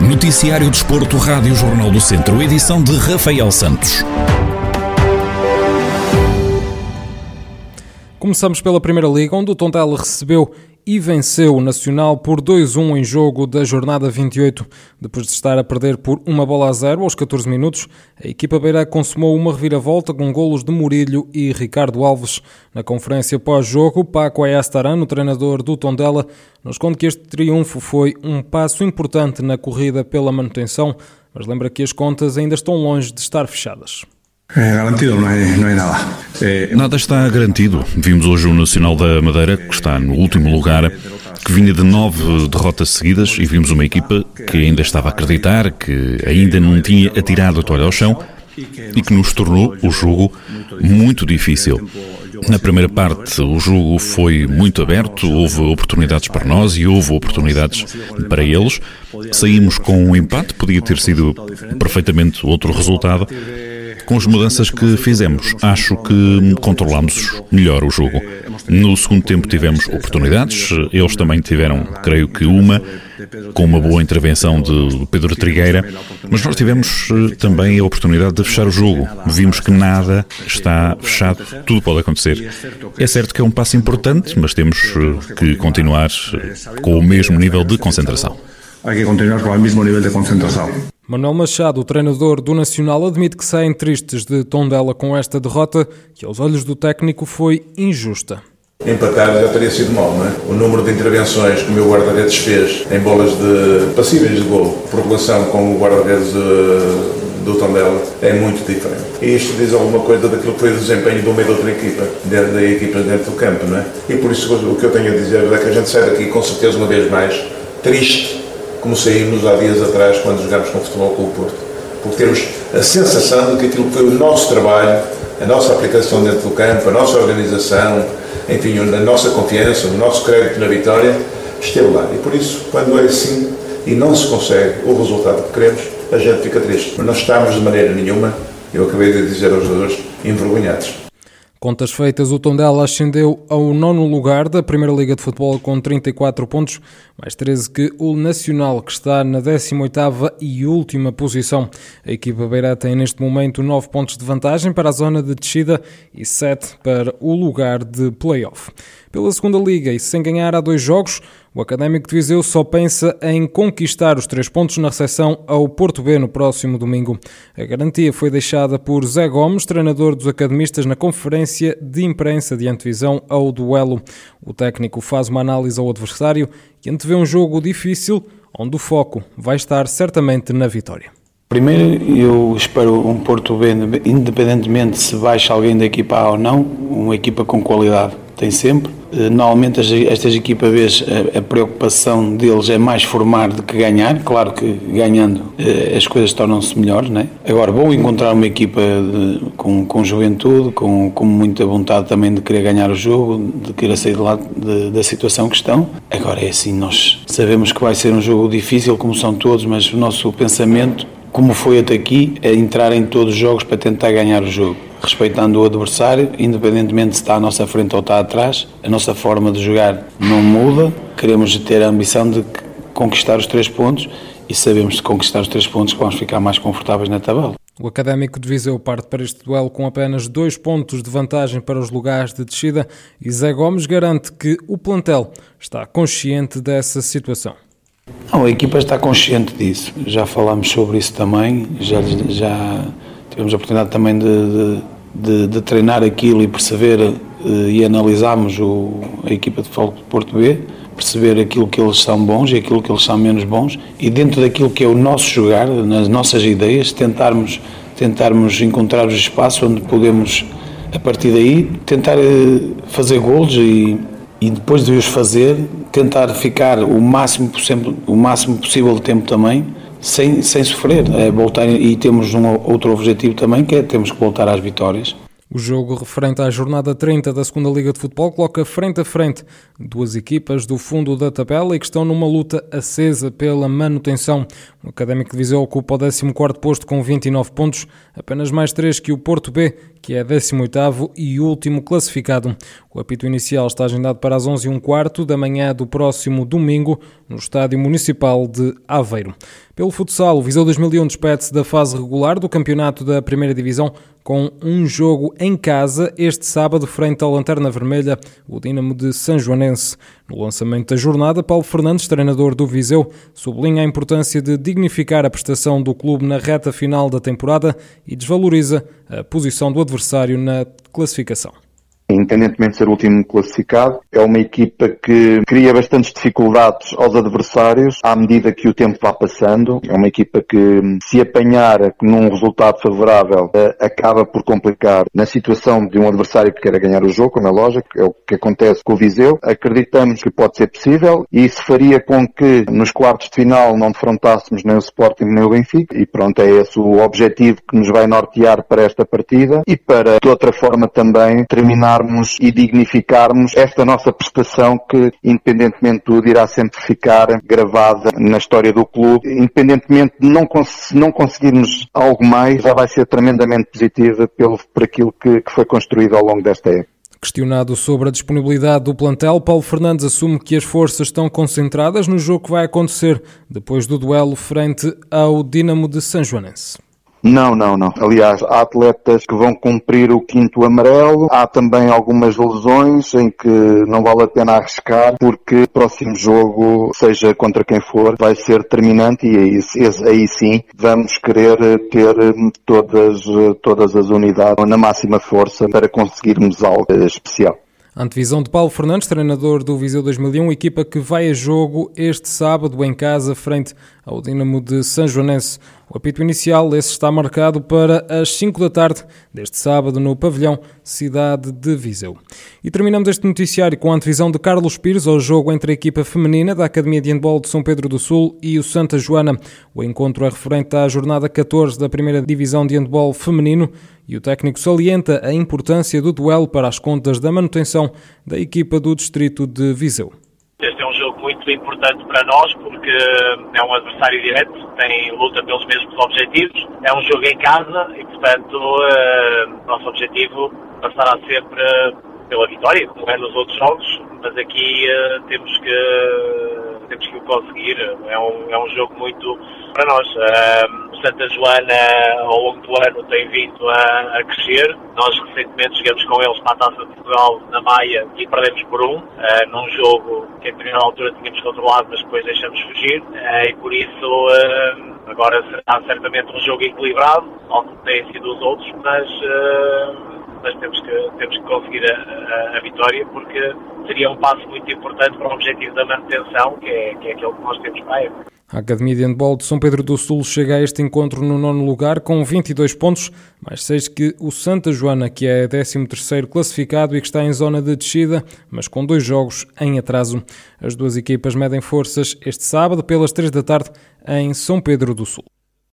Noticiário Desporto, Rádio Jornal do Centro, edição de Rafael Santos. Começamos pela Primeira Liga, onde o Tondela recebeu e venceu o Nacional por 2-1 em jogo da jornada 28. Depois de estar a perder por uma bola a zero aos 14 minutos, a equipa beira consumou uma reviravolta com golos de Murilho e Ricardo Alves. Na conferência pós-jogo, Paco Ayastarano, treinador do Tondela, nos conta que este triunfo foi um passo importante na corrida pela manutenção, mas lembra que as contas ainda estão longe de estar fechadas. É, garantido não é, não é nada. É... Nada está garantido. Vimos hoje o Nacional da Madeira, que está no último lugar, que vinha de nove derrotas seguidas, e vimos uma equipa que ainda estava a acreditar, que ainda não tinha atirado a toalha ao chão e que nos tornou o jogo muito difícil. Na primeira parte, o jogo foi muito aberto, houve oportunidades para nós e houve oportunidades para eles. Saímos com um empate, podia ter sido perfeitamente outro resultado com as mudanças que fizemos, acho que controlámos melhor o jogo. No segundo tempo tivemos oportunidades, eles também tiveram, creio que uma, com uma boa intervenção de Pedro Trigueira, mas nós tivemos eh, também a oportunidade de fechar o jogo. Vimos que nada está fechado, tudo pode acontecer. É certo que é um passo importante, mas temos eh, que continuar eh, com o mesmo nível de concentração. Há que continuar com o mesmo nível de concentração. Manuel Machado, o treinador do Nacional, admite que saem tristes de Tondela com esta derrota, que aos olhos do técnico foi injusta. Empatar já teria sido mal, não é? O número de intervenções que o meu guarda-redes fez em bolas de passíveis de gol, por relação com o guarda-redes eh, do Tondela, é muito diferente. E isto diz alguma coisa daquilo que foi o desempenho de uma e de outra equipa, dentro da equipa dentro do campo, não é? E por isso o que eu tenho a dizer é que a gente sai daqui com certeza uma vez mais triste como saímos há dias atrás quando jogámos com o Futebol Clube Porto. Porque temos a sensação de que aquilo que foi o nosso trabalho, a nossa aplicação dentro do campo, a nossa organização, enfim, a nossa confiança, o nosso crédito na vitória, esteve lá. E por isso, quando é assim e não se consegue o resultado que queremos, a gente fica triste. Mas não estamos de maneira nenhuma, eu acabei de dizer aos jogadores, envergonhados. Contas feitas, o Tondela ascendeu ao nono lugar da Primeira Liga de Futebol com 34 pontos, mais 13 que o Nacional, que está na 18ª e última posição. A equipa beira tem neste momento 9 pontos de vantagem para a zona de descida e 7 para o lugar de play-off. Pela segunda liga e sem ganhar há dois jogos, o Académico de Viseu só pensa em conquistar os três pontos na recepção ao Porto B no próximo domingo. A garantia foi deixada por Zé Gomes, treinador dos academistas, na conferência de imprensa de antevisão ao duelo. O técnico faz uma análise ao adversário e antevê um jogo difícil, onde o foco vai estar certamente na vitória. Primeiro, eu espero um Porto B, independentemente se baixa alguém da equipa A ou não, uma equipa com qualidade tem sempre. Eh, normalmente estas equipas a preocupação deles é mais formar do que ganhar. Claro que ganhando eh, as coisas tornam-se melhores, né? Agora, vou encontrar uma equipa de, com, com juventude, com, com muita vontade também de querer ganhar o jogo, de querer sair de lá de, da situação que estão. Agora é assim, nós sabemos que vai ser um jogo difícil, como são todos, mas o nosso pensamento, como foi até aqui, é entrar em todos os jogos para tentar ganhar o jogo respeitando o adversário, independentemente se está à nossa frente ou está atrás, a nossa forma de jogar não muda. Queremos ter a ambição de conquistar os três pontos e sabemos que conquistar os três pontos vamos ficar mais confortáveis na tabela. O Académico de Viseu parte para este duelo com apenas dois pontos de vantagem para os lugares de descida e Zé Gomes garante que o plantel está consciente dessa situação. Não, a equipa está consciente disso. Já falámos sobre isso também, já, já tivemos a oportunidade também de, de, de, de treinar aquilo e perceber eh, e analisarmos o, a equipa de futebol de Porto B, perceber aquilo que eles são bons e aquilo que eles são menos bons e dentro daquilo que é o nosso jogar, nas nossas ideias, tentarmos, tentarmos encontrar os espaços onde podemos, a partir daí, tentar eh, fazer golos e, e depois de os fazer, tentar ficar o máximo, o máximo possível de tempo também sem, sem sofrer. É voltar, e temos um outro objetivo também, que é temos que voltar às vitórias. O jogo referente à jornada 30 da Segunda Liga de Futebol coloca frente a frente duas equipas do fundo da tabela e que estão numa luta acesa pela manutenção. O Académico de Viseu ocupa o 14º posto com 29 pontos, apenas mais 3 que o Porto B, que é 18º e último classificado. O apito inicial está agendado para as 11 h 15 quarto da manhã do próximo domingo, no Estádio Municipal de Aveiro. Pelo futsal, o Viseu 2001 despede-se da fase regular do campeonato da Primeira Divisão com um jogo em casa este sábado frente ao Lanterna Vermelha, o Dínamo de São Joanense. No lançamento da jornada, Paulo Fernandes, treinador do Viseu, sublinha a importância de dignificar a prestação do clube na reta final da temporada e desvaloriza a posição do adversário na classificação independentemente de ser o último classificado. É uma equipa que cria bastantes dificuldades aos adversários à medida que o tempo vai passando. É uma equipa que, se apanhar num resultado favorável, eh, acaba por complicar na situação de um adversário que queira ganhar o jogo, como é lógico, é o que acontece com o Viseu. Acreditamos que pode ser possível e isso faria com que nos quartos de final não defrontássemos nem o Sporting nem o Benfica e pronto, é esse o objetivo que nos vai nortear para esta partida e para, de outra forma, também terminar e dignificarmos esta nossa prestação que, independentemente de tudo, irá sempre ficar gravada na história do clube. Independentemente de não, cons não conseguirmos algo mais, já vai ser tremendamente positiva pelo, por aquilo que, que foi construído ao longo desta época. Questionado sobre a disponibilidade do plantel, Paulo Fernandes assume que as forças estão concentradas no jogo que vai acontecer depois do duelo frente ao Dinamo de São Joanense. Não, não, não. Aliás, há atletas que vão cumprir o quinto amarelo, há também algumas lesões em que não vale a pena arriscar, porque o próximo jogo, seja contra quem for, vai ser determinante e aí, aí sim vamos querer ter todas, todas as unidades na máxima força para conseguirmos algo especial. Antevisão de Paulo Fernandes, treinador do Viseu 2001, equipa que vai a jogo este sábado em casa frente ao Dinamo de São Joanense. O apito inicial, esse está marcado para as 5 da tarde deste sábado no pavilhão Cidade de Viseu. E terminamos este noticiário com a antevisão de Carlos Pires ao jogo entre a equipa feminina da Academia de Handball de São Pedro do Sul e o Santa Joana. O encontro é referente à jornada 14 da primeira divisão de handball feminino e o técnico salienta a importância do duelo para as contas da manutenção da equipa do distrito de Viseu muito importante para nós porque é um adversário direto, tem luta pelos mesmos objetivos, é um jogo em casa e, portanto, uh, nosso objetivo passará sempre pela vitória, como é nos outros jogos, mas aqui uh, temos que temos que o conseguir. É um, é um jogo muito para nós. Uh, Santa Joana, ao longo do ano, tem vindo a, a, crescer. Nós recentemente chegamos com eles para a Taça de Portugal na Maia e perdemos por um, uh, num jogo que em primeira altura tínhamos controlado, mas depois deixamos fugir. Uh, e por isso, agora será certamente um jogo equilibrado, ao que têm sido os outros, mas mas temos que, temos que conseguir a, a, a, vitória porque seria um passo muito importante para o objetivo da manutenção, que é, que é aquele que nós temos para a. A Academia de Handball de São Pedro do Sul chega a este encontro no nono lugar com 22 pontos, mais seis que o Santa Joana, que é 13º classificado e que está em zona de descida, mas com dois jogos em atraso. As duas equipas medem forças este sábado pelas 3 da tarde em São Pedro do Sul.